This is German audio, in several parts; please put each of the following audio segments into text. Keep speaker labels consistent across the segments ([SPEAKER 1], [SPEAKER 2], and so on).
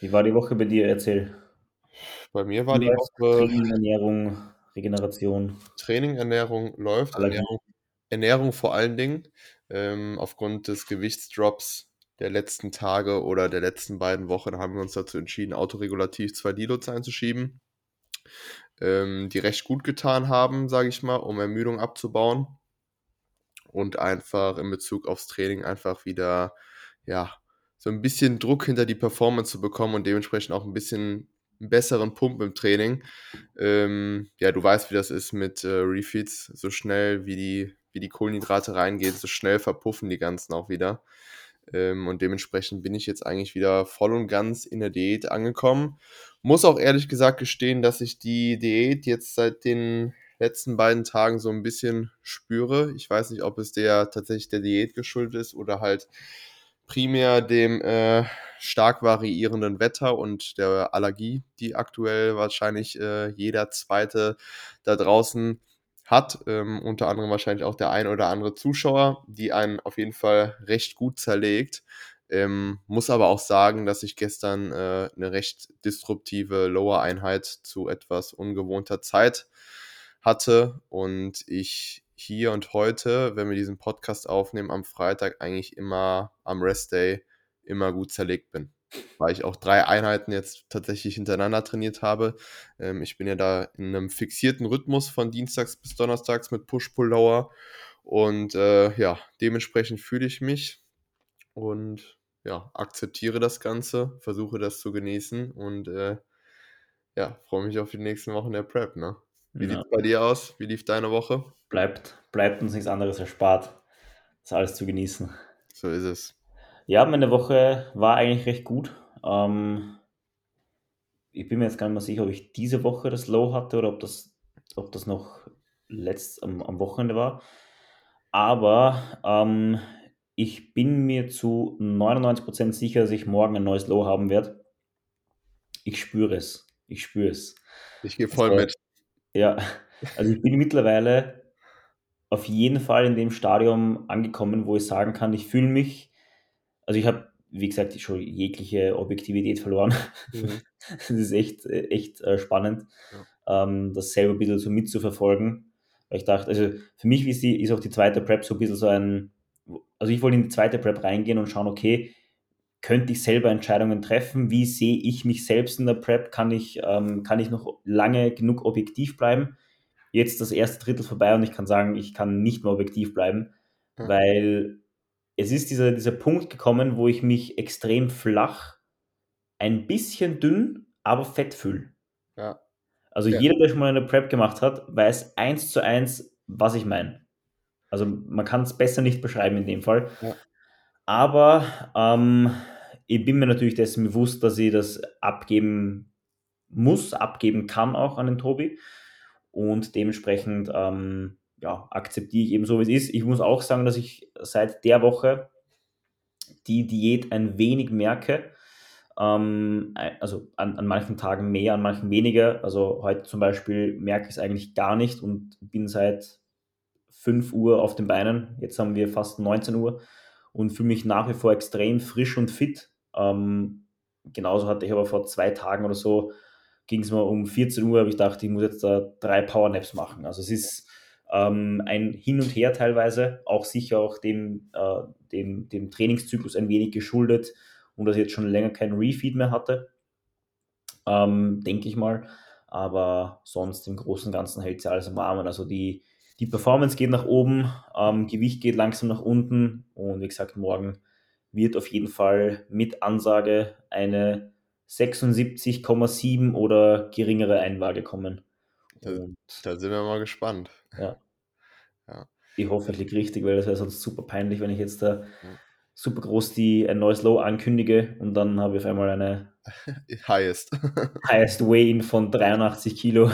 [SPEAKER 1] Wie war die Woche bei dir? Erzähl.
[SPEAKER 2] Bei mir war die? Woche
[SPEAKER 1] Training, Ernährung, Regeneration,
[SPEAKER 2] Training, Ernährung läuft. Ernährung Ernährung vor allen Dingen. Ähm, aufgrund des Gewichtsdrops der letzten Tage oder der letzten beiden Wochen haben wir uns dazu entschieden, autoregulativ 2 Deloads einzuschieben, ähm, die recht gut getan haben, sage ich mal, um Ermüdung abzubauen und einfach in Bezug aufs Training einfach wieder, ja, so ein bisschen Druck hinter die Performance zu bekommen und dementsprechend auch ein bisschen 'n besseren Pump im Training. Ähm, ja, du weißt, wie das ist mit, äh, Refeeds. So schnell wie die wie die Kohlenhydrate reingehen, so schnell verpuffen die ganzen auch wieder. Ähm, und dementsprechend bin ich jetzt eigentlich wieder voll und ganz in der Diät angekommen. Muss auch ehrlich gesagt gestehen, dass ich die Diät jetzt seit den letzten beiden Tagen so ein bisschen spüre. Ich weiß nicht, ob es der tatsächlich der Diät geschuldet ist oder halt primär dem, äh, stark variierenden Wetter und der Allergie, die aktuell wahrscheinlich, äh, jeder Zweite da draußen hat, ähm, unter anderem wahrscheinlich auch der ein oder andere Zuschauer, die einen auf jeden Fall recht gut zerlegt. Ähm, muss aber auch sagen, dass ich gestern, äh, 'ne recht disruptive Lower-Einheit zu etwas ungewohnter Zeit hatte und ich hier und heute, wenn wir diesen Podcast aufnehmen, am Freitag eigentlich immer am Rest-Day immer gut zerlegt bin, weil ich auch 3 Einheiten jetzt tatsächlich hintereinander trainiert habe. Ähm, ich bin ja da in 'nem fixierten Rhythmus von dienstags bis donnerstags mit Push-Pull-Lower und, äh, ja, dementsprechend fühle ich mich und, ja, akzeptiere das Ganze, versuche das zu genießen und, äh, ja, freue mich auf die nächsten Wochen der Prep, ne? Wie
[SPEAKER 1] Ja,
[SPEAKER 2] sieht's bei dir aus? Wie lief deine Woche?
[SPEAKER 1] bleibt bleibt uns nichts anderes erspart, das alles zu genießen.
[SPEAKER 2] So ist es.
[SPEAKER 1] Ja, meine Woche war eigentlich recht gut. Ähm, ich bin mir jetzt gar nicht mehr sicher, ob ich diese Woche das Low hatte oder ob das ob das noch letzt am am Wochenende war. Aber, ähm, ich bin mir zu 99% sicher, dass ich morgen ein neues Low haben werde. Ich spüre es. Ich spüre es.
[SPEAKER 2] Ich gehe voll
[SPEAKER 1] Also,
[SPEAKER 2] mit.
[SPEAKER 1] Ja, also ich bin mittlerweile auf jeden Fall in dem Stadium angekommen, wo ich sagen kann, ich fühle mich also ich habe, wie gesagt, schon jegliche Objektivität verloren.
[SPEAKER 2] Mhm.
[SPEAKER 1] Das ist echt, echt äh, spannend,
[SPEAKER 2] Ja.
[SPEAKER 1] ähm, das selber ein bisschen so mitzuverfolgen. Weil ich dachte, also für mich ist, die, ist auch die zweite Prep so ein bisschen so ein, also ich wollte in die zweite Prep reingehen und schauen, okay, könnte ich selber Entscheidungen treffen? Wie sehe ich mich selbst in der Prep? Kann ich, ähm, kann ich noch lange genug objektiv bleiben? Jetzt das erste Drittel vorbei und ich kann sagen, ich kann nicht mehr objektiv bleiben,
[SPEAKER 2] Ja.
[SPEAKER 1] weil es ist dieser, dieser Punkt gekommen, wo ich mich extrem flach, ein bisschen dünn, aber fett fühle.
[SPEAKER 2] Ja.
[SPEAKER 1] Also
[SPEAKER 2] Ja.
[SPEAKER 1] jeder, der schon mal eine Prep gemacht hat, weiß eins zu eins, was ich meine. Also man kann es besser nicht beschreiben in dem Fall.
[SPEAKER 2] Ja.
[SPEAKER 1] Aber ähm, ich bin mir natürlich dessen bewusst, dass ich das abgeben muss, abgeben kann auch an den Tobi. Und dementsprechend ähm, ja, akzeptiere ich eben so, wie es ist. Ich muss auch sagen, dass ich seit der Woche die Diät ein wenig merke. Ähm, also an, an manchen Tagen mehr, an manchen weniger. Also heute zum Beispiel merke ich es eigentlich gar nicht und bin seit 5 Uhr auf den Beinen. Jetzt haben wir fast 19 Uhr und fühle mich nach wie vor extrem frisch und fit. Ähm, genauso hatte ich aber vor zwei Tagen oder so, ging es mal um 14 Uhr, habe ich gedacht, ich muss jetzt da drei Powernaps machen. Also es ist ähm, ein Hin und Her teilweise, auch sicher auch dem, äh, dem, dem Trainingszyklus ein wenig geschuldet und dass ich jetzt schon länger kein Refeed mehr hatte, ähm, denke ich mal. Aber sonst im Großen und Ganzen hält sich alles im Rahmen. Also die, die Performance geht nach oben, ähm, Gewicht geht langsam nach unten und wie gesagt, morgen wird auf jeden Fall mit Ansage eine 76,7 oder geringere Einwaage kommen.
[SPEAKER 2] Da, sind wir mal gespannt.
[SPEAKER 1] ja,
[SPEAKER 2] Ja.
[SPEAKER 1] ich hoffe, ich liege richtig, weil das wäre sonst super peinlich, wenn ich jetzt da super groß die, ein neues Low ankündige und dann habe ich auf einmal eine
[SPEAKER 2] Highest.
[SPEAKER 1] Highest Weigh-In von 83 Kilo.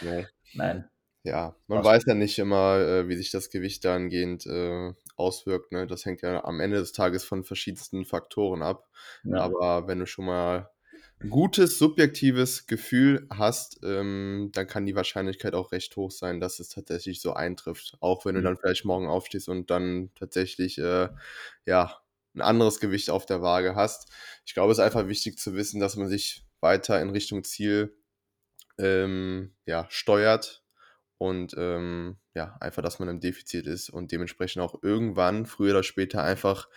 [SPEAKER 2] Nee.
[SPEAKER 1] Nein.
[SPEAKER 2] Ja, man
[SPEAKER 1] Passt.
[SPEAKER 2] weiß ja nicht immer, äh, wie sich das Gewicht dahingehend äh, auswirkt. Ne? Das hängt ja am Ende des Tages von verschiedensten Faktoren ab.
[SPEAKER 1] Ja.
[SPEAKER 2] Aber wenn du schon mal ein gutes, subjektives Gefühl hast, ähm, dann kann die Wahrscheinlichkeit auch recht hoch sein, dass es tatsächlich so eintrifft. Auch wenn du
[SPEAKER 1] Mhm.
[SPEAKER 2] dann vielleicht morgen aufstehst und dann tatsächlich, äh, ja, ein anderes Gewicht auf der Waage hast. Ich glaube, es ist einfach wichtig zu wissen, dass man sich weiter in Richtung Ziel ähm, ja, steuert und ähm, ja, einfach, dass man im Defizit ist und dementsprechend auch irgendwann, früher oder später, einfach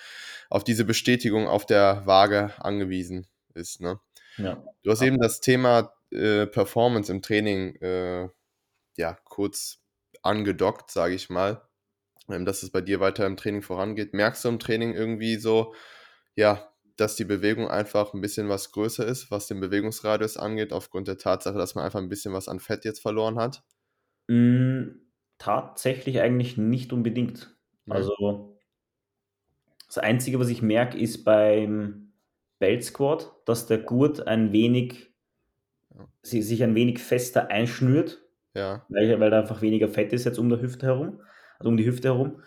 [SPEAKER 2] auf diese Bestätigung auf der Waage angewiesen ist. Ne? Ja. Du hast eben das Thema äh, Performance im Training äh, ja kurz angedockt, sage ich mal, ähm, dass es bei dir weiter im Training vorangeht. Merkst du im Training irgendwie so, ja, dass die Bewegung einfach ein bisschen was größer ist, was den Bewegungsradius angeht, aufgrund der Tatsache, dass man einfach ein bisschen was an Fett jetzt verloren hat?
[SPEAKER 1] Mm, tatsächlich eigentlich nicht unbedingt. Ja. Also das Einzige, was ich merke, ist beim Belt Squat, dass der Gurt ein wenig ja. sich ein wenig fester einschnürt, ja. weil, weil da einfach weniger Fett ist jetzt um der Hüfte herum, also um die Hüfte herum.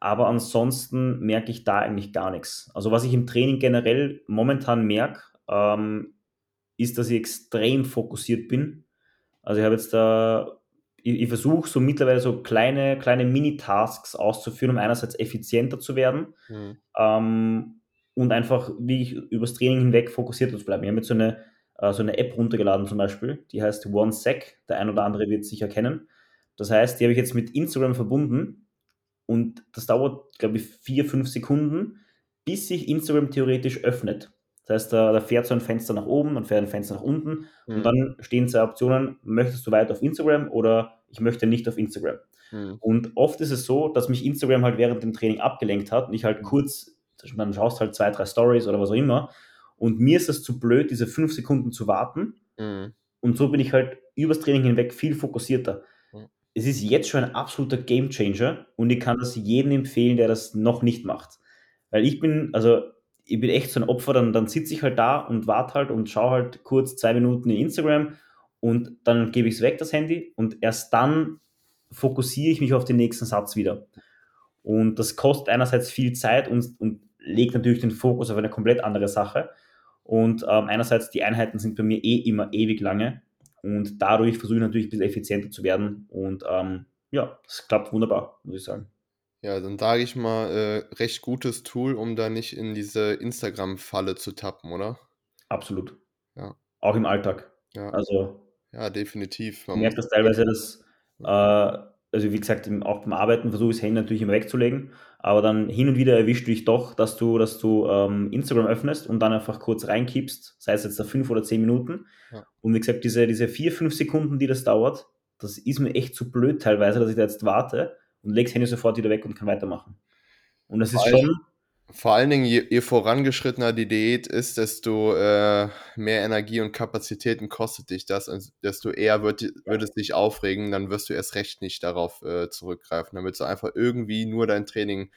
[SPEAKER 1] Aber ansonsten merke ich da eigentlich gar nichts. Also was ich im Training generell momentan merke, ähm, ist, dass ich extrem fokussiert bin. Also ich habe jetzt da, ich, ich versuche so mittlerweile so kleine, kleine Mini-Tasks auszuführen, um einerseits effizienter zu werden mhm. ähm, und einfach, wie ich übers Training hinweg fokussiert zu bleiben. Ich habe jetzt so eine, äh, so eine App runtergeladen zum Beispiel, die heißt OneSec. Der ein oder andere wird es sicher kennen. Das heißt, die habe ich jetzt mit Instagram verbunden und das dauert, glaube ich, vier, fünf Sekunden, bis sich Instagram theoretisch öffnet. Das heißt, da, da fährt so ein Fenster nach oben, dann fährt ein Fenster nach unten mhm. und dann stehen zwei Optionen, möchtest du weiter auf Instagram oder ich möchte nicht auf Instagram. Mhm. Und oft ist es so, dass mich Instagram halt während dem Training abgelenkt hat und ich halt hm. kurz, dann schaust halt zwei, drei Stories oder was auch immer und mir ist es zu blöd, diese fünf Sekunden zu warten mhm. und so bin ich halt übers Training hinweg viel fokussierter es ist jetzt schon ein absoluter Gamechanger und ich kann das jedem empfehlen, der das noch nicht macht. Weil ich bin, also ich bin echt so ein Opfer, dann, dann sitze ich halt da und warte halt und schaue halt kurz zwei Minuten in Instagram und dann gebe ich es weg, das Handy, und erst dann fokussiere ich mich auf den nächsten Satz wieder. Und das kostet einerseits viel Zeit und, und legt natürlich den Fokus auf eine komplett andere Sache. Und ähm, einerseits, die Einheiten sind bei mir eh immer ewig lange. Und dadurch versuche ich natürlich ein bisschen effizienter zu werden. Und ähm, ja, es klappt wunderbar, muss ich sagen.
[SPEAKER 2] Ja, dann sage ich mal, äh, recht gutes Tool, um da nicht in diese Instagram-Falle zu tappen, oder?
[SPEAKER 1] Absolut. Ja. Auch im Alltag. Ja. Also.
[SPEAKER 2] Ja, definitiv.
[SPEAKER 1] Man merkt das teilweise, dass äh, also wie gesagt, auch beim Arbeiten versuche ich das Handy natürlich immer wegzulegen, aber dann hin und wieder erwischt du dich doch, dass du, dass du ähm, Instagram öffnest und dann einfach kurz reinkippst, sei es jetzt da fünf oder zehn Minuten. Ja. Und wie gesagt, diese, diese vier, fünf Sekunden, die das dauert, das ist mir echt zu blöd teilweise, dass ich da jetzt warte und lege das Handy sofort wieder weg und kann weitermachen. Und das ist schon,
[SPEAKER 2] vor allen Dingen, je, je vorangeschrittener die Diät ist, desto äh, mehr Energie und Kapazitäten kostet dich das, und desto eher wird, wird es dich aufregen, dann wirst du erst recht nicht darauf äh, zurückgreifen. Dann willst du einfach irgendwie nur dein Training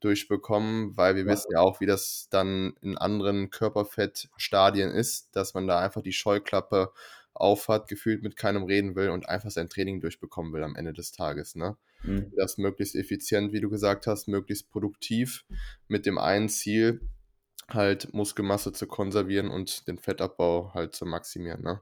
[SPEAKER 2] durchbekommen, weil wir ja. wissen ja auch, wie das dann in anderen Körperfettstadien ist, dass man da einfach die Scheuklappe aufhat, gefühlt mit keinem reden will und einfach sein Training durchbekommen will am Ende des Tages. Ne? Mhm. Das möglichst effizient, wie du gesagt hast, möglichst produktiv mit dem einen Ziel, halt Muskelmasse zu konservieren und den Fettabbau halt zu maximieren. Ne?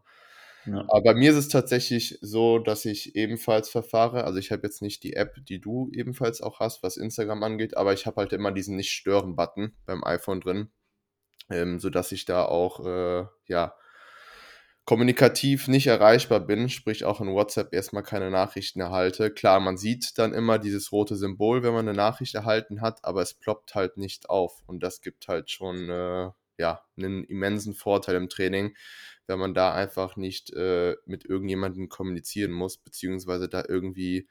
[SPEAKER 2] Ja. Aber bei mir ist es tatsächlich so, dass ich ebenfalls verfahre. Also ich habe jetzt nicht die App, die du ebenfalls auch hast, was Instagram angeht, aber ich habe halt immer diesen Nicht-Stören-Button beim iPhone drin, ähm, sodass ich da auch äh, ja kommunikativ nicht erreichbar bin, sprich auch in WhatsApp erstmal keine Nachrichten erhalte. Klar, man sieht dann immer dieses rote Symbol, wenn man eine Nachricht erhalten hat, aber es ploppt halt nicht auf. Und das gibt halt schon äh, ja, einen immensen Vorteil im Training, wenn man da einfach nicht äh, mit irgendjemandem kommunizieren muss, beziehungsweise da irgendwie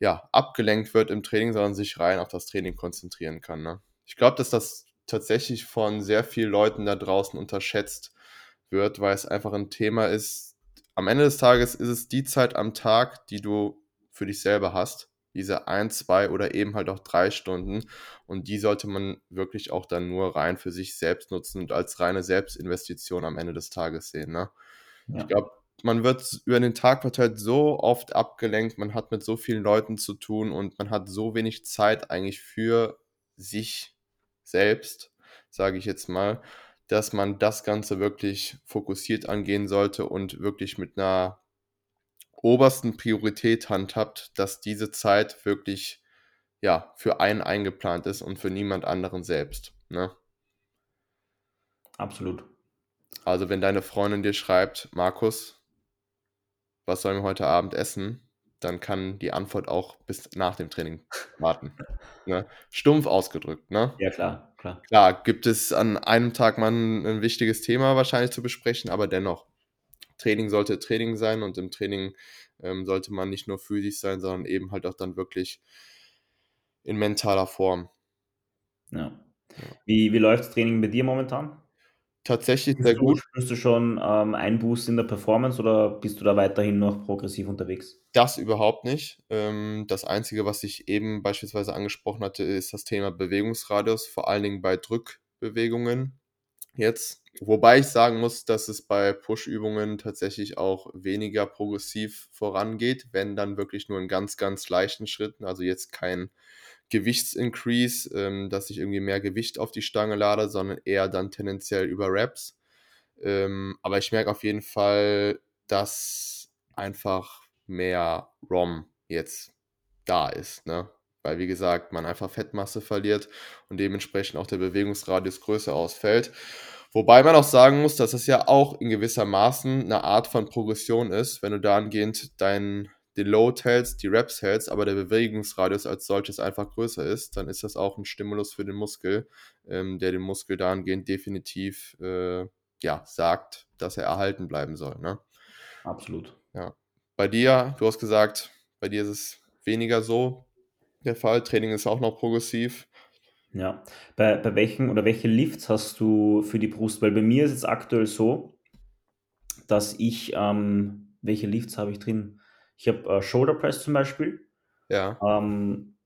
[SPEAKER 2] ja, abgelenkt wird im Training, sondern sich rein auf das Training konzentrieren kann. Ne? Ich glaube, dass das tatsächlich von sehr vielen Leuten da draußen unterschätzt wird, weil es einfach ein Thema ist. Am Ende des Tages ist es die Zeit am Tag, die du für dich selber hast. Diese ein, zwei oder eben halt auch drei Stunden. Und die sollte man wirklich auch dann nur rein für sich selbst nutzen und als reine Selbstinvestition am Ende des Tages sehen. Ne? Ja. Ich glaube, man wird über den Tag verteilt so oft abgelenkt, man hat mit so vielen Leuten zu tun und man hat so wenig Zeit eigentlich für sich selbst, sage ich jetzt mal dass man das Ganze wirklich fokussiert angehen sollte und wirklich mit einer obersten Priorität handhabt, dass diese Zeit wirklich ja für einen eingeplant ist und für niemand anderen selbst. Ne?
[SPEAKER 1] Absolut.
[SPEAKER 2] Also, wenn deine Freundin dir schreibt: „Markus, was sollen wir heute Abend essen?“, dann kann die Antwort auch bis nach dem Training warten, ne? Stumpf ausgedrückt, ne?
[SPEAKER 1] Ja, klar, klar.
[SPEAKER 2] Klar, gibt es an einem Tag mal 'n 'n wichtiges Thema wahrscheinlich zu besprechen, aber dennoch. Training sollte Training sein und im Training, ähm, sollte man nicht nur physisch sein, sondern eben halt auch dann wirklich in mentaler Form.
[SPEAKER 1] Ja.
[SPEAKER 2] Ja.
[SPEAKER 1] Wie wie läuft's Training bei dir momentan?
[SPEAKER 2] Tatsächlich sehr
[SPEAKER 1] du
[SPEAKER 2] gut.
[SPEAKER 1] spürst du schon, ähm, Einbußen in der Performance oder bist du da weiterhin noch progressiv unterwegs?
[SPEAKER 2] Das überhaupt nicht. Ähm, das Einzige, was ich eben beispielsweise angesprochen hatte, ist das Thema Bewegungsradius, vor allen Dingen bei Drückbewegungen jetzt. Wobei ich sagen muss, dass es bei Push-Übungen tatsächlich auch weniger progressiv vorangeht, wenn dann wirklich nur in ganz, ganz leichten Schritten, also jetzt kein Gewichts-Increase, ähm, dass ich irgendwie mehr Gewicht auf die Stange lade, sondern eher dann tendenziell über Reps. Ähm, aber ich merke auf jeden Fall, dass einfach mehr ROM jetzt da ist, ne? Weil, wie gesagt, man einfach Fettmasse verliert und dementsprechend auch der Bewegungsradius größer ausfällt. Wobei man auch sagen muss, dass es ja auch in gewisser Maßen 'ne Art von Progression ist, wenn du dahingehend dein den Load hältst, die Reps hältst, aber der Bewegungsradius als solches einfach größer ist, dann ist das auch 'n Stimulus für den Muskel, ähm, der dem Muskel dahingehend definitiv, äh, ja, sagt, dass er erhalten bleiben soll, ne?
[SPEAKER 1] Absolut.
[SPEAKER 2] Ja. Bei dir, du hast gesagt, bei dir ist es weniger so der Fall. Training ist auch noch progressiv.
[SPEAKER 1] Ja. Bei bei welchen oder welche Lifts hast du für die Brust? Weil bei mir ist es aktuell so dass ich, ähm welche Lifts habe ich drin? Ich habe, äh, Shoulder Press zum Beispiel,
[SPEAKER 2] Ja.
[SPEAKER 1] ähm,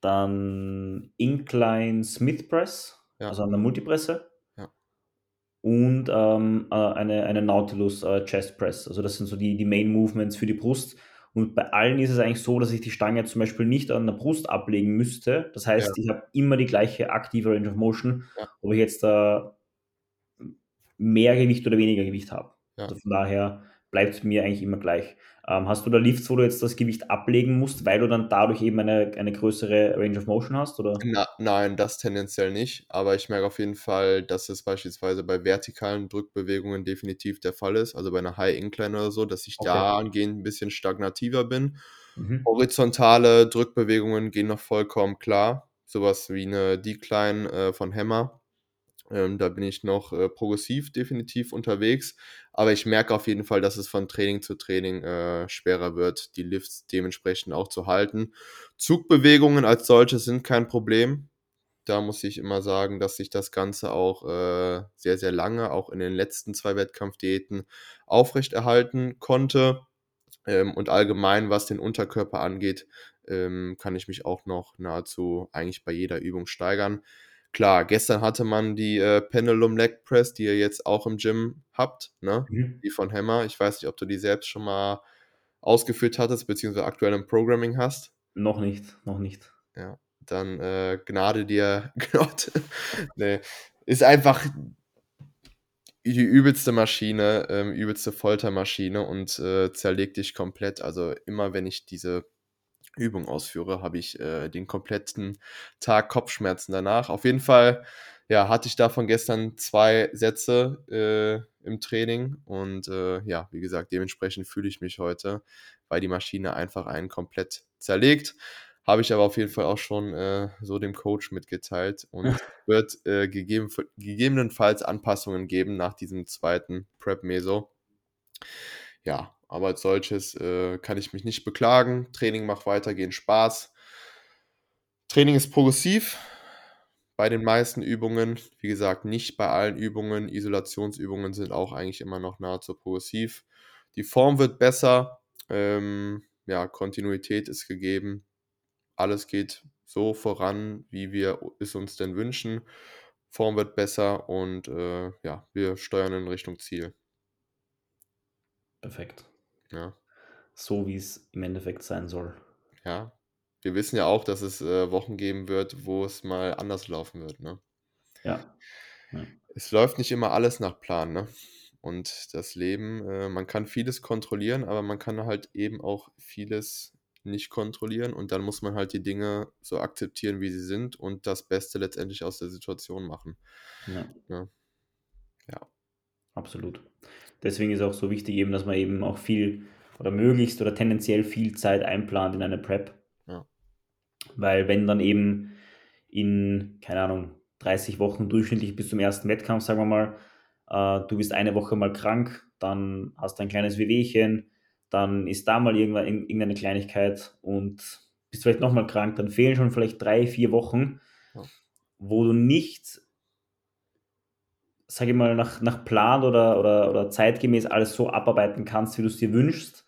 [SPEAKER 1] dann Incline Smith Press,
[SPEAKER 2] Ja.
[SPEAKER 1] also an der Multipresse
[SPEAKER 2] Ja.
[SPEAKER 1] und, ähm, äh, eine eine Nautilus, äh, Chest Press. Also, das sind so die die Main Movements für die Brust. Und bei allen ist es eigentlich so, dass ich die Stange zum Beispiel nicht an der Brust ablegen müsste. Das
[SPEAKER 2] Ja.
[SPEAKER 1] heißt, ich habe immer die gleiche aktive Range of Motion,
[SPEAKER 2] Ja.
[SPEAKER 1] ob ich jetzt m mehr Gewicht oder weniger Gewicht habe.
[SPEAKER 2] Ja.
[SPEAKER 1] Also, von daher bleibt's mir eigentlich immer gleich. Ähm, hast du da Lifts, wo du jetzt das Gewicht ablegen musst, weil du dann dadurch eben eine eine größere Range of Motion hast, oder?
[SPEAKER 2] Na nein, das tendenziell nicht, aber ich merke auf jeden Fall, dass es beispielsweise bei vertikalen Drückbewegungen definitiv der Fall ist, also bei 'ner High Incline oder so, dass ich
[SPEAKER 1] Okay.
[SPEAKER 2] dahingehend 'n bisschen stagnativer bin.
[SPEAKER 1] Mhm.
[SPEAKER 2] Horizontale Drückbewegungen gehen noch vollkommen klar, so was wie 'ne Decline, äh, von Hammer. Ähm, da bin ich noch, äh, progressiv definitiv unterwegs, aber ich merke auf jeden Fall, dass es von Training zu Training, äh, schwerer wird, die Lifts dementsprechend auch zu halten. Zugbewegungen als solche sind kein Problem. Da muss ich immer sagen, dass ich das Ganze auch, äh, sehr, sehr lange, auch in den letzten 2 Wettkampfdiäten aufrechterhalten konnte. Ähm, und allgemein, was den Unterkörper angeht, ähm, kann ich mich auch noch nahezu eigentlich bei jeder Übung steigern. Klar, gestern hatte man die, äh, Pendulum Leg Press, die ihr jetzt auch im Gym habt, ne?
[SPEAKER 1] Mhm.
[SPEAKER 2] Die von Hammer. Ich weiß nicht, ob du die selbst schon mal ausgeführt hattest, beziehungsweise aktuell im Programming hast.
[SPEAKER 1] Noch nicht, noch nicht.
[SPEAKER 2] Ja, dann, äh, Gnade dir Gott. Ne, ist einfach die übelste Maschine, ähm, übelste Foltermaschine und, äh, zerlegt dich komplett. Also, immer wenn ich diese Übung ausführe, habe ich, äh, den kompletten Tag Kopfschmerzen danach. Auf jeden Fall, ja, hatte ich davon gestern 2 Sätze, äh, im Training und, äh, ja, wie gesagt, dementsprechend fühle ich mich heute, weil die Maschine einfach einen komplett zerlegt. Habe ich aber auf jeden Fall auch schon, äh, so dem Coach mitgeteilt und wird, äh, gegebenenfa gegebenenfalls Anpassungen geben nach diesem 2. Prep-Meso. Ja, aber als solches, äh, kann ich mich nicht beklagen. Training macht weitergehend Spaß. Training ist progressiv bei den meisten Übungen. Wie gesagt, nicht bei allen Übungen. Isolationsübungen sind auch eigentlich immer noch nahezu progressiv. Die Form wird besser, ähm, ja, Kontinuität ist gegeben. Alles geht so voran, wie wir es uns denn wünschen. Form wird besser und, äh, ja, wir steuern in Richtung Ziel.
[SPEAKER 1] Perfekt.
[SPEAKER 2] Ja.
[SPEAKER 1] So wie's im Endeffekt sein soll.
[SPEAKER 2] Ja. Wir wissen ja auch, dass es, äh, Wochen geben wird, wo es mal anders laufen wird, ne?
[SPEAKER 1] Ja. Ja.
[SPEAKER 2] Es läuft nicht immer alles nach Plan, ne? Und das Leben, äh man kann vieles kontrollieren, aber man kann halt eben auch vieles nicht kontrollieren und dann muss man halt die Dinge so akzeptieren, wie sie sind und das Beste letztendlich aus der Situation machen.
[SPEAKER 1] Ja.
[SPEAKER 2] Ja. ja.
[SPEAKER 1] Absolut. Deswegen ist auch so wichtig eben, dass man eben auch viel oder möglichst oder tendenziell viel Zeit einplant in eine Prep.
[SPEAKER 2] Ja.
[SPEAKER 1] Weil wenn dann eben in, keine Ahnung, 30 Wochen durchschnittlich bis zum ersten Wettkampf, sagen wir mal, äh, du bist eine Woche mal krank, dann hast du ein kleines Wehwehchen, dann ist da mal irgendwann irgendeine Kleinigkeit und bist vielleicht nochmal krank, dann fehlen schon vielleicht drei, vier Wochen,
[SPEAKER 2] Ja.
[SPEAKER 1] wo du nicht, sage ich mal, nach, nach Plan oder, oder, oder zeitgemäß alles so abarbeiten kannst, wie du es dir wünschst.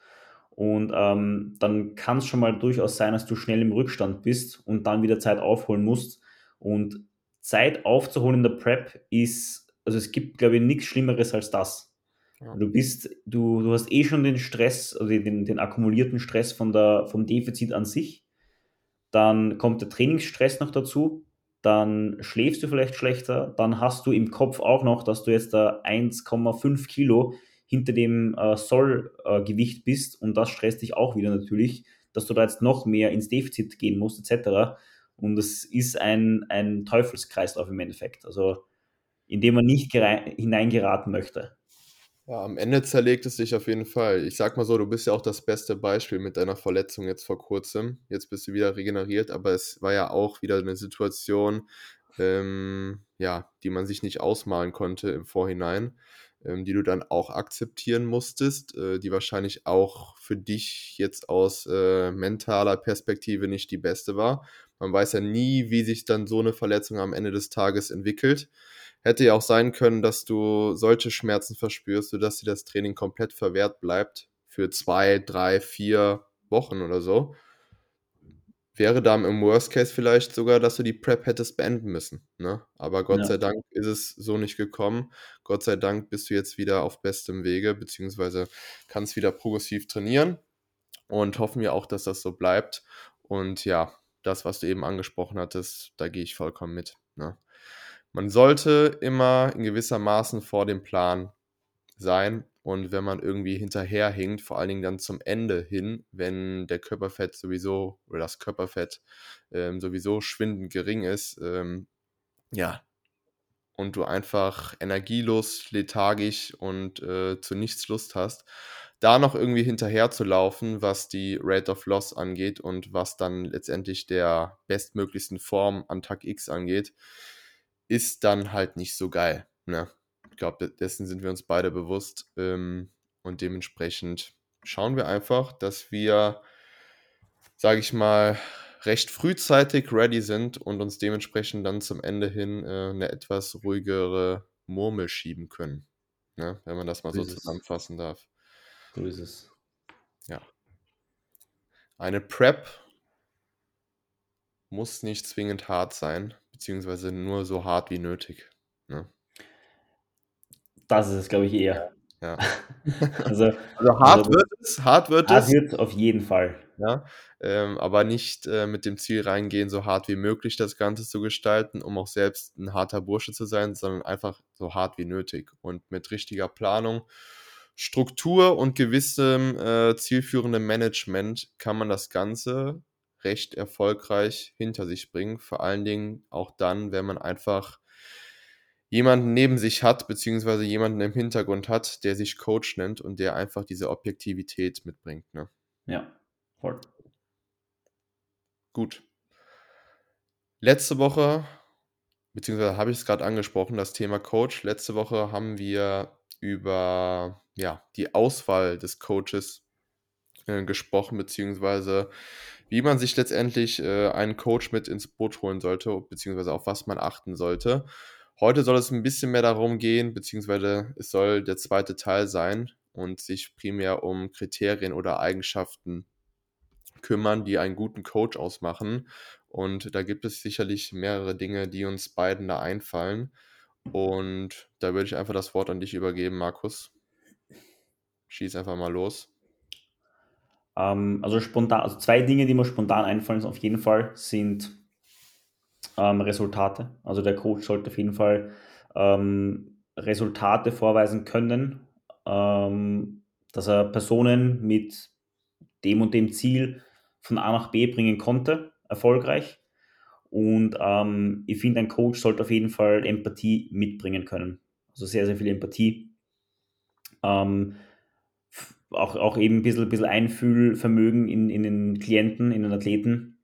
[SPEAKER 1] Und ähm, dann kann es schon mal durchaus sein, dass du schnell im Rückstand bist und dann wieder Zeit aufholen musst. Und Zeit aufzuholen in der Prep ist, also es gibt, glaube ich, nichts Schlimmeres als das.
[SPEAKER 2] Ja.
[SPEAKER 1] Du bist, du, du hast eh schon den Stress, also den, den akkumulierten Stress von der, vom Defizit an sich. Dann kommt der Trainingsstress noch dazu. Dann schläfst du vielleicht schlechter. Dann hast du im Kopf auch noch, dass du jetzt da 1,5 Kilo hinter dem äh, Sollgewicht äh, bist und das stresst dich auch wieder natürlich, dass du da jetzt noch mehr ins Defizit gehen musst, etc. Und das ist ein, ein Teufelskreislauf im Endeffekt, also in dem man nicht hineingeraten möchte.
[SPEAKER 2] Ja, am Ende zerlegt es dich auf jeden Fall. Ich sag mal so, du bist ja auch das beste Beispiel mit deiner Verletzung jetzt vor kurzem. Jetzt bist du wieder regeneriert, aber es war ja auch wieder eine Situation, ähm, ja, die man sich nicht ausmalen konnte im Vorhinein ähm, die du dann auch akzeptieren musstest, äh, die wahrscheinlich auch für dich jetzt aus äh, mentaler Perspektive nicht die beste war. Man weiß ja nie, wie sich dann so eine Verletzung am Ende des Tages entwickelt. Hätte ja auch sein können, dass du solche Schmerzen verspürst, sodass dir das Training komplett verwehrt bleibt für zwei, drei, vier Wochen oder so wäre dann im Worst Case vielleicht sogar, dass du die Prep hättest beenden müssen. Ne? Aber Gott ja. sei Dank ist es so nicht gekommen. Gott sei Dank bist du jetzt wieder auf bestem Wege, beziehungsweise kannst wieder progressiv trainieren und hoffen wir auch, dass das so bleibt. Und ja, das, was du eben angesprochen hattest, da gehe ich vollkommen mit. Ne? Man sollte immer in gewisser Maßen vor dem Plan sein und wenn man irgendwie hinterherhinkt, vor allen Dingen dann zum Ende hin, wenn der Körperfett sowieso oder das Körperfett ähm, sowieso schwindend gering ist, ähm, ja, und du einfach energielos, lethargisch und äh, zu nichts Lust hast, da noch irgendwie hinterher zu laufen, was die Rate of Loss angeht und was dann letztendlich der bestmöglichsten Form an Tag X angeht, ist dann halt nicht so geil. Ne? glaube, dessen sind wir uns beide bewusst. Ähm, und dementsprechend schauen wir einfach, dass wir, sage ich mal, recht frühzeitig ready sind und uns dementsprechend dann zum Ende hin äh, eine etwas ruhigere Murmel schieben können. Ne? Wenn man das mal so zusammenfassen darf.
[SPEAKER 1] So ist es.
[SPEAKER 2] Ja. Eine Prep muss nicht zwingend hart sein, beziehungsweise nur so hart wie nötig. Ne?
[SPEAKER 1] Das ist es, glaube ich, eher.
[SPEAKER 2] Ja. also, also hart also, wird es, hart wird
[SPEAKER 1] hart
[SPEAKER 2] es.
[SPEAKER 1] wird auf jeden Fall.
[SPEAKER 2] Ja, ähm, aber nicht äh, mit dem Ziel reingehen, so hart wie möglich das Ganze zu gestalten, um auch selbst ein harter Bursche zu sein, sondern einfach so hart wie nötig und mit richtiger Planung, Struktur und gewissem äh, zielführendem Management kann man das Ganze recht erfolgreich hinter sich bringen. Vor allen Dingen auch dann, wenn man einfach jemanden neben sich hat, beziehungsweise jemanden im Hintergrund hat, der sich Coach nennt und der einfach diese Objektivität mitbringt. Ne?
[SPEAKER 1] Ja, voll.
[SPEAKER 2] Gut. Letzte Woche, beziehungsweise habe ich es gerade angesprochen, das Thema Coach. Letzte Woche haben wir über ja, die Auswahl des Coaches äh, gesprochen, beziehungsweise wie man sich letztendlich äh, einen Coach mit ins Boot holen sollte, beziehungsweise auf was man achten sollte. Heute soll es ein bisschen mehr darum gehen, beziehungsweise es soll der zweite Teil sein und sich primär um Kriterien oder Eigenschaften kümmern, die einen guten Coach ausmachen. Und da gibt es sicherlich mehrere Dinge, die uns beiden da einfallen. Und da würde ich einfach das Wort an dich übergeben, Markus. Schieß einfach mal los.
[SPEAKER 1] Ähm, also spontan, also zwei Dinge, die mir spontan einfallen, auf jeden Fall sind ähm, Resultate. Also der Coach sollte auf jeden Fall ähm, Resultate vorweisen können, ähm, dass er Personen mit dem und dem Ziel von A nach B bringen konnte, erfolgreich. Und ähm, ich finde, ein Coach sollte auf jeden Fall Empathie mitbringen können. Also sehr, sehr viel Empathie. Ähm, auch, auch eben ein bisschen, ein bisschen Einfühlvermögen in, in den Klienten, in den Athleten,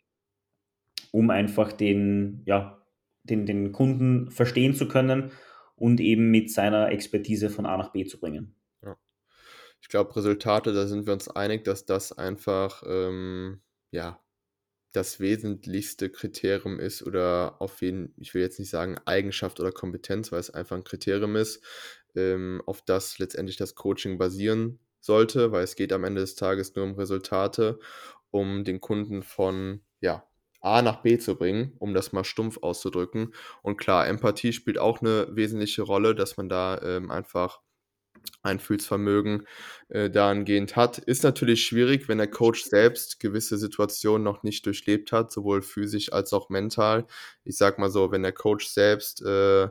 [SPEAKER 1] um einfach den, ja, den, den Kunden verstehen zu können und eben mit seiner Expertise von A nach B zu bringen.
[SPEAKER 2] Ja. Ich glaube, Resultate, da sind wir uns einig, dass das einfach ähm, ja, das wesentlichste Kriterium ist oder auf jeden, ich will jetzt nicht sagen Eigenschaft oder Kompetenz, weil es einfach ein Kriterium ist, ähm, auf das letztendlich das Coaching basieren sollte, weil es geht am Ende des Tages nur um Resultate, um den Kunden von ja, A nach B zu bringen, um das mal stumpf auszudrücken. Und klar, Empathie spielt auch eine wesentliche Rolle, dass man da ähm, einfach Einfühlsvermögen äh, dahingehend hat. Ist natürlich schwierig, wenn der Coach selbst gewisse Situationen noch nicht durchlebt hat, sowohl physisch als auch mental. Ich sag mal so, wenn der Coach selbst äh,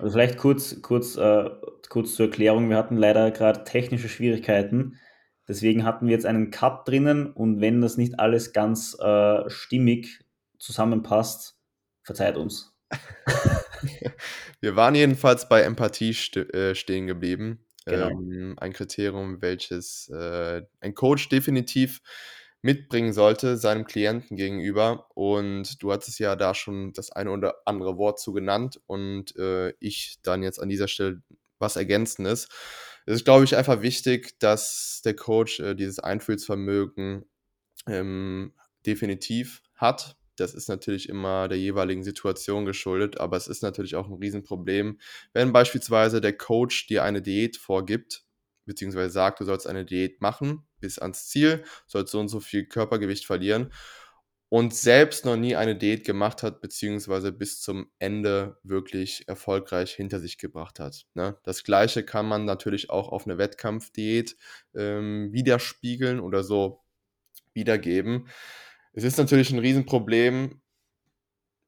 [SPEAKER 1] also vielleicht kurz, kurz, äh, kurz zur Erklärung. Wir hatten leider gerade technische Schwierigkeiten. Deswegen hatten wir jetzt einen Cut drinnen und wenn das nicht alles ganz äh, stimmig zusammenpasst, verzeiht uns.
[SPEAKER 2] wir waren jedenfalls bei Empathie st äh, stehen geblieben. Genau. Ähm, ein Kriterium, welches äh, ein Coach definitiv mitbringen sollte seinem Klienten gegenüber. Und du hattest ja da schon das eine oder andere Wort zu genannt und äh, ich dann jetzt an dieser Stelle was Ergänzendes. Es ist, glaube ich, einfach wichtig, dass der Coach äh, dieses Einfühlsvermögen ähm, definitiv hat. Das ist natürlich immer der jeweiligen Situation geschuldet, aber es ist natürlich auch ein Riesenproblem, wenn beispielsweise der Coach dir eine Diät vorgibt, beziehungsweise sagt, du sollst eine Diät machen bis ans Ziel, sollst so und so viel Körpergewicht verlieren und selbst noch nie eine Diät gemacht hat, beziehungsweise bis zum Ende wirklich erfolgreich hinter sich gebracht hat. Ne? Das gleiche kann man natürlich auch auf eine Wettkampfdiät ähm, widerspiegeln oder so wiedergeben. Es ist natürlich ein Riesenproblem,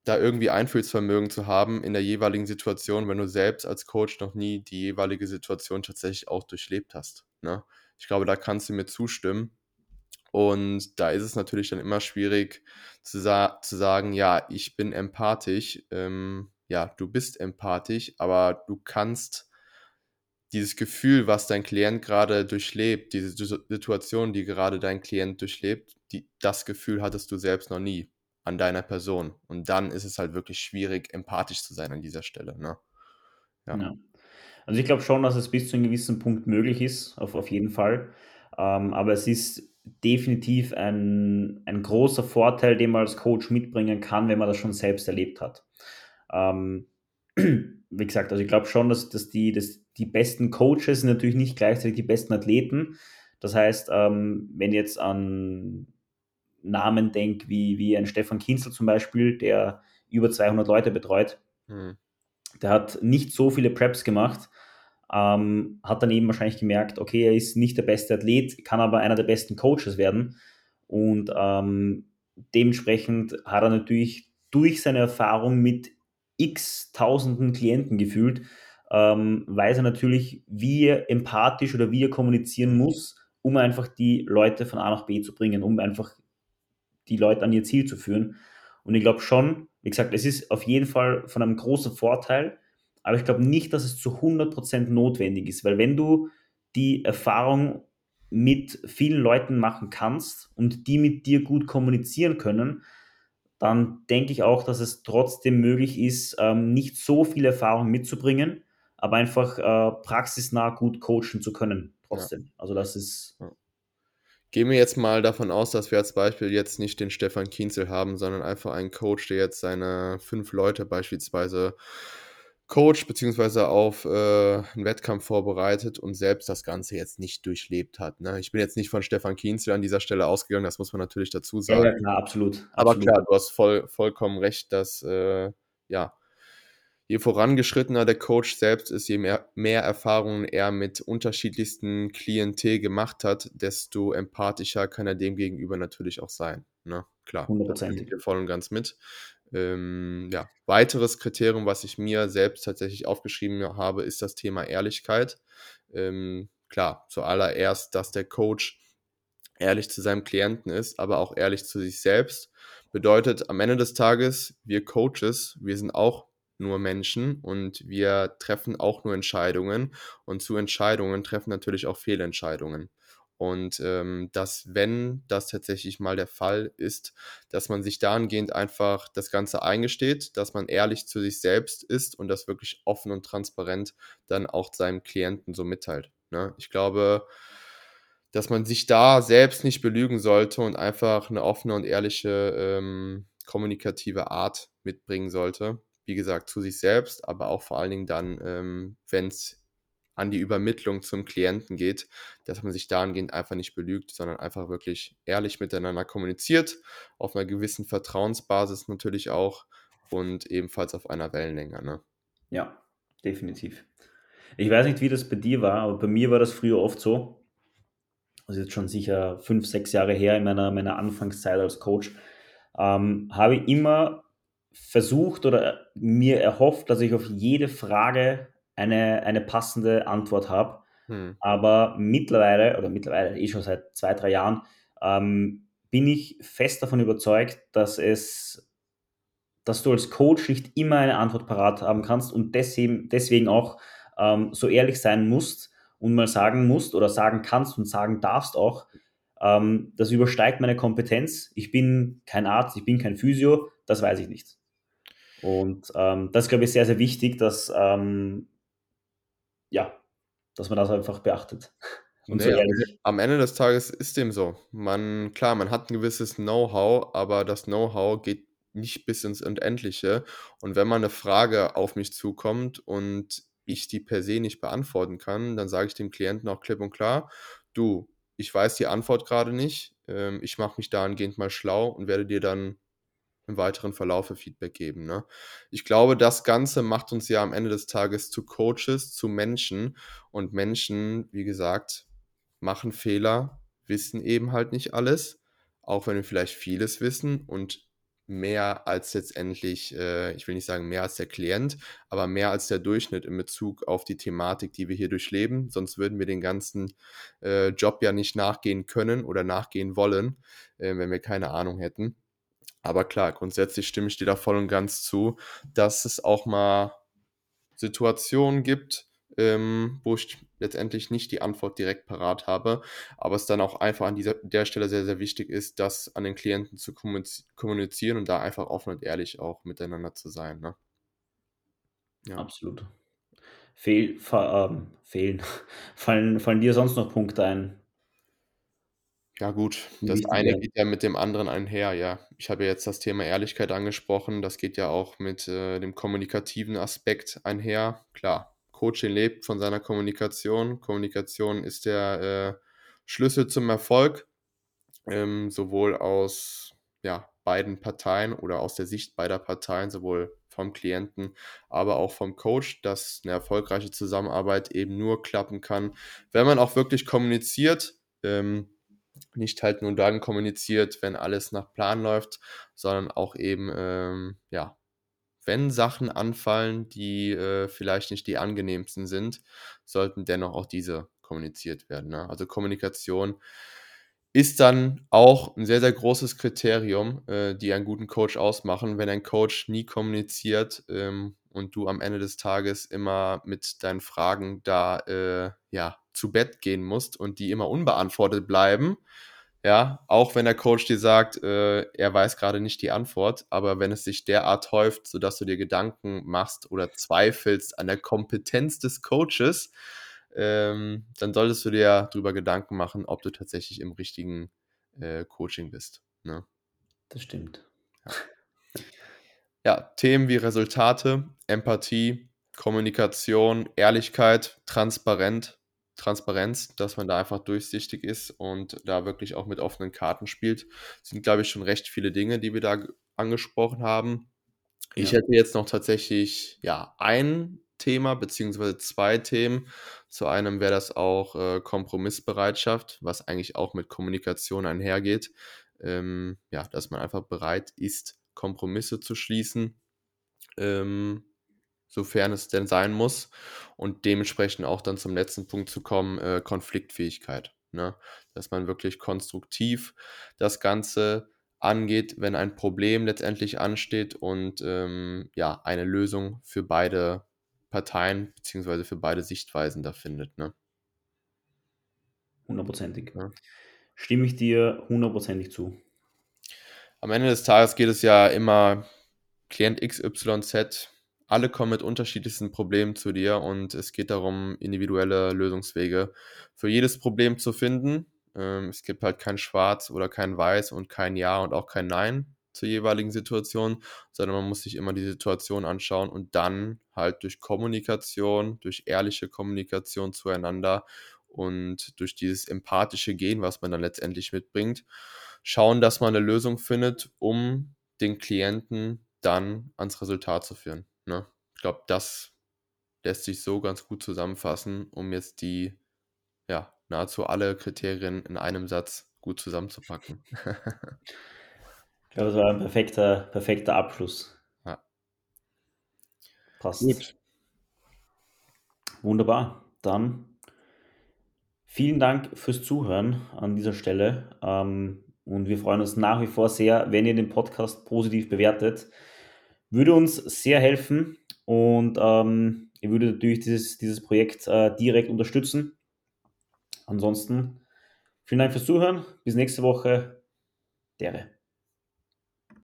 [SPEAKER 2] da irgendwie Einfühlsvermögen zu haben in der jeweiligen Situation, wenn du selbst als Coach noch nie die jeweilige Situation tatsächlich auch durchlebt hast. Ne? Ich glaube, da kannst du mir zustimmen. Und da ist es natürlich dann immer schwierig zu, sa zu sagen, ja, ich bin empathisch. Ähm, ja, du bist empathisch, aber du kannst dieses Gefühl, was dein Klient gerade durchlebt, diese Situation, die gerade dein Klient durchlebt, die, das Gefühl hattest du selbst noch nie an deiner Person. Und dann ist es halt wirklich schwierig, empathisch zu sein an dieser Stelle. Ne?
[SPEAKER 1] Ja. ja. Also ich glaube schon, dass es bis zu einem gewissen Punkt möglich ist, auf, auf jeden Fall. Ähm, aber es ist definitiv ein, ein großer Vorteil, den man als Coach mitbringen kann, wenn man das schon selbst erlebt hat. Ähm, wie gesagt, also ich glaube schon, dass, dass, die, dass die besten Coaches sind natürlich nicht gleichzeitig die besten Athleten. Das heißt, ähm, wenn jetzt an Namen denke, wie, wie ein Stefan Kinzel zum Beispiel, der über 200 Leute betreut, mhm. Der hat nicht so viele Preps gemacht, ähm, hat dann eben wahrscheinlich gemerkt, okay, er ist nicht der beste Athlet, kann aber einer der besten Coaches werden. Und ähm, dementsprechend hat er natürlich durch seine Erfahrung mit x tausenden Klienten gefühlt, ähm, weiß er natürlich, wie er empathisch oder wie er kommunizieren muss, um einfach die Leute von A nach B zu bringen, um einfach die Leute an ihr Ziel zu führen. Und ich glaube schon, wie gesagt, es ist auf jeden Fall von einem großen Vorteil, aber ich glaube nicht, dass es zu 100% notwendig ist, weil wenn du die Erfahrung mit vielen Leuten machen kannst und die mit dir gut kommunizieren können, dann denke ich auch, dass es trotzdem möglich ist, ähm, nicht so viel Erfahrung mitzubringen, aber einfach äh, praxisnah gut coachen zu können trotzdem. Ja. Also das ist. Ja.
[SPEAKER 2] Gehen wir jetzt mal davon aus, dass wir als Beispiel jetzt nicht den Stefan Kienzel haben, sondern einfach einen Coach, der jetzt seine fünf Leute beispielsweise Coach beziehungsweise auf äh, einen Wettkampf vorbereitet und selbst das Ganze jetzt nicht durchlebt hat. Ne? Ich bin jetzt nicht von Stefan Kienzel an dieser Stelle ausgegangen, das muss man natürlich dazu sagen. Ja,
[SPEAKER 1] klar, absolut.
[SPEAKER 2] Aber absolut. klar, du hast voll, vollkommen recht, dass äh, ja, je vorangeschrittener der Coach selbst ist, je mehr, mehr Erfahrungen er mit unterschiedlichsten Klientel gemacht hat, desto empathischer kann er dem gegenüber natürlich auch sein. Ne? Klar, 100%. da voll und ganz mit. Ähm, ja, weiteres Kriterium, was ich mir selbst tatsächlich aufgeschrieben habe, ist das Thema Ehrlichkeit. Ähm, klar, zuallererst, dass der Coach ehrlich zu seinem Klienten ist, aber auch ehrlich zu sich selbst. Bedeutet am Ende des Tages, wir Coaches, wir sind auch nur Menschen und wir treffen auch nur Entscheidungen und zu Entscheidungen treffen natürlich auch Fehlentscheidungen. Und ähm, dass, wenn das tatsächlich mal der Fall ist, dass man sich dahingehend einfach das Ganze eingesteht, dass man ehrlich zu sich selbst ist und das wirklich offen und transparent dann auch seinem Klienten so mitteilt. Ne? Ich glaube, dass man sich da selbst nicht belügen sollte und einfach eine offene und ehrliche ähm, kommunikative Art mitbringen sollte. Wie gesagt, zu sich selbst, aber auch vor allen Dingen dann, ähm, wenn es an die Übermittlung zum Klienten geht, dass man sich dahingehend einfach nicht belügt, sondern einfach wirklich ehrlich miteinander kommuniziert, auf einer gewissen Vertrauensbasis natürlich auch und ebenfalls auf einer Wellenlänge. Ne?
[SPEAKER 1] Ja, definitiv. Ich weiß nicht, wie das bei dir war, aber bei mir war das früher oft so, also jetzt schon sicher fünf, sechs Jahre her in meiner, meiner Anfangszeit als Coach, ähm, habe ich immer versucht oder mir erhofft, dass ich auf jede Frage eine, eine passende Antwort habe. Hm. Aber mittlerweile, oder mittlerweile eh schon seit zwei, drei Jahren, ähm, bin ich fest davon überzeugt, dass es, dass du als Coach nicht immer eine Antwort parat haben kannst und deswegen, deswegen auch ähm, so ehrlich sein musst und mal sagen musst oder sagen kannst und sagen darfst auch, ähm, das übersteigt meine Kompetenz. Ich bin kein Arzt, ich bin kein Physio, das weiß ich nicht. Und ähm, das glaube ich sehr, sehr wichtig, dass ähm, ja, dass man das einfach beachtet.
[SPEAKER 2] Und nee, so ehrlich. Am Ende des Tages ist dem so. Man, klar, man hat ein gewisses Know-how, aber das Know-how geht nicht bis ins Unendliche. Und wenn mal eine Frage auf mich zukommt und ich die per se nicht beantworten kann, dann sage ich dem Klienten auch klipp und klar, du, ich weiß die Antwort gerade nicht, ähm, ich mache mich dahingehend mal schlau und werde dir dann im weiteren Verlauf Feedback geben. Ne? Ich glaube, das Ganze macht uns ja am Ende des Tages zu Coaches, zu Menschen. Und Menschen, wie gesagt, machen Fehler, wissen eben halt nicht alles, auch wenn wir vielleicht vieles wissen und mehr als letztendlich, äh, ich will nicht sagen mehr als der Klient, aber mehr als der Durchschnitt in Bezug auf die Thematik, die wir hier durchleben. Sonst würden wir den ganzen äh, Job ja nicht nachgehen können oder nachgehen wollen, äh, wenn wir keine Ahnung hätten. Aber klar, grundsätzlich stimme ich dir da voll und ganz zu, dass es auch mal Situationen gibt, ähm, wo ich letztendlich nicht die Antwort direkt parat habe, aber es dann auch einfach an dieser, der Stelle sehr, sehr wichtig ist, das an den Klienten zu kommunizieren und da einfach offen und ehrlich auch miteinander zu sein. Ne?
[SPEAKER 1] Ja. Absolut. Fehl, ähm, fehlen. fallen, fallen dir sonst noch Punkte ein,
[SPEAKER 2] ja gut, das eine geht ja mit dem anderen einher, ja. Ich habe ja jetzt das Thema Ehrlichkeit angesprochen, das geht ja auch mit äh, dem kommunikativen Aspekt einher. Klar, Coaching lebt von seiner Kommunikation. Kommunikation ist der äh, Schlüssel zum Erfolg, ähm, sowohl aus ja, beiden Parteien oder aus der Sicht beider Parteien, sowohl vom Klienten, aber auch vom Coach, dass eine erfolgreiche Zusammenarbeit eben nur klappen kann, wenn man auch wirklich kommuniziert. Ähm, nicht halt nur dann kommuniziert, wenn alles nach Plan läuft, sondern auch eben, ähm, ja, wenn Sachen anfallen, die äh, vielleicht nicht die angenehmsten sind, sollten dennoch auch diese kommuniziert werden. Ne? Also Kommunikation ist dann auch ein sehr, sehr großes Kriterium, äh, die einen guten Coach ausmachen. Wenn ein Coach nie kommuniziert ähm, und du am Ende des Tages immer mit deinen Fragen da äh, ja, zu Bett gehen musst und die immer unbeantwortet bleiben, ja, auch wenn der Coach dir sagt, äh, er weiß gerade nicht die Antwort, aber wenn es sich derart häuft, sodass du dir Gedanken machst oder zweifelst an der Kompetenz des Coaches, ähm, dann solltest du dir darüber Gedanken machen, ob du tatsächlich im richtigen äh, Coaching bist. Ne?
[SPEAKER 1] Das stimmt.
[SPEAKER 2] Ja. ja, Themen wie Resultate, Empathie, Kommunikation, Ehrlichkeit, Transparent, Transparenz, dass man da einfach durchsichtig ist und da wirklich auch mit offenen Karten spielt. Das sind, glaube ich, schon recht viele Dinge, die wir da angesprochen haben. Ich ja. hätte jetzt noch tatsächlich ja ein Thema beziehungsweise zwei Themen. Zu einem wäre das auch äh, Kompromissbereitschaft, was eigentlich auch mit Kommunikation einhergeht. Ähm, ja, dass man einfach bereit ist, Kompromisse zu schließen. Ähm, sofern es denn sein muss. Und dementsprechend auch dann zum letzten Punkt zu kommen, äh, Konfliktfähigkeit. Ne? Dass man wirklich konstruktiv das Ganze angeht, wenn ein Problem letztendlich ansteht und ähm, ja, eine Lösung für beide Parteien bzw. für beide Sichtweisen da findet. Ne?
[SPEAKER 1] Hundertprozentig. Ja. Stimme ich dir hundertprozentig zu.
[SPEAKER 2] Am Ende des Tages geht es ja immer Klient XYZ alle kommen mit unterschiedlichsten Problemen zu dir und es geht darum, individuelle Lösungswege für jedes Problem zu finden. Ähm, es gibt halt kein Schwarz oder kein Weiß und kein Ja und auch kein Nein zur jeweiligen Situation, sondern man muss sich immer die Situation anschauen und dann halt durch Kommunikation, durch ehrliche Kommunikation zueinander und durch dieses empathische Gehen, was man dann letztendlich mitbringt, schauen, dass man eine Lösung findet, um den Klienten dann ans Resultat zu führen. Ne? Ich glaube, das lässt sich so ganz gut zusammenfassen, um jetzt die, ja, nahezu alle Kriterien in einem Satz gut zusammenzupacken.
[SPEAKER 1] ich glaube, das war ein perfekter, perfekter Abschluss. Ja. Passt. Gut. Wunderbar. Dann vielen Dank fürs Zuhören an dieser Stelle. Ähm, und wir freuen uns nach wie vor sehr, wenn ihr den Podcast positiv bewertet. Würde uns sehr helfen und ähm, ihr würdet natürlich dieses, dieses Projekt äh, direkt unterstützen. Ansonsten vielen Dank fürs Zuhören. Bis nächste Woche. Dere.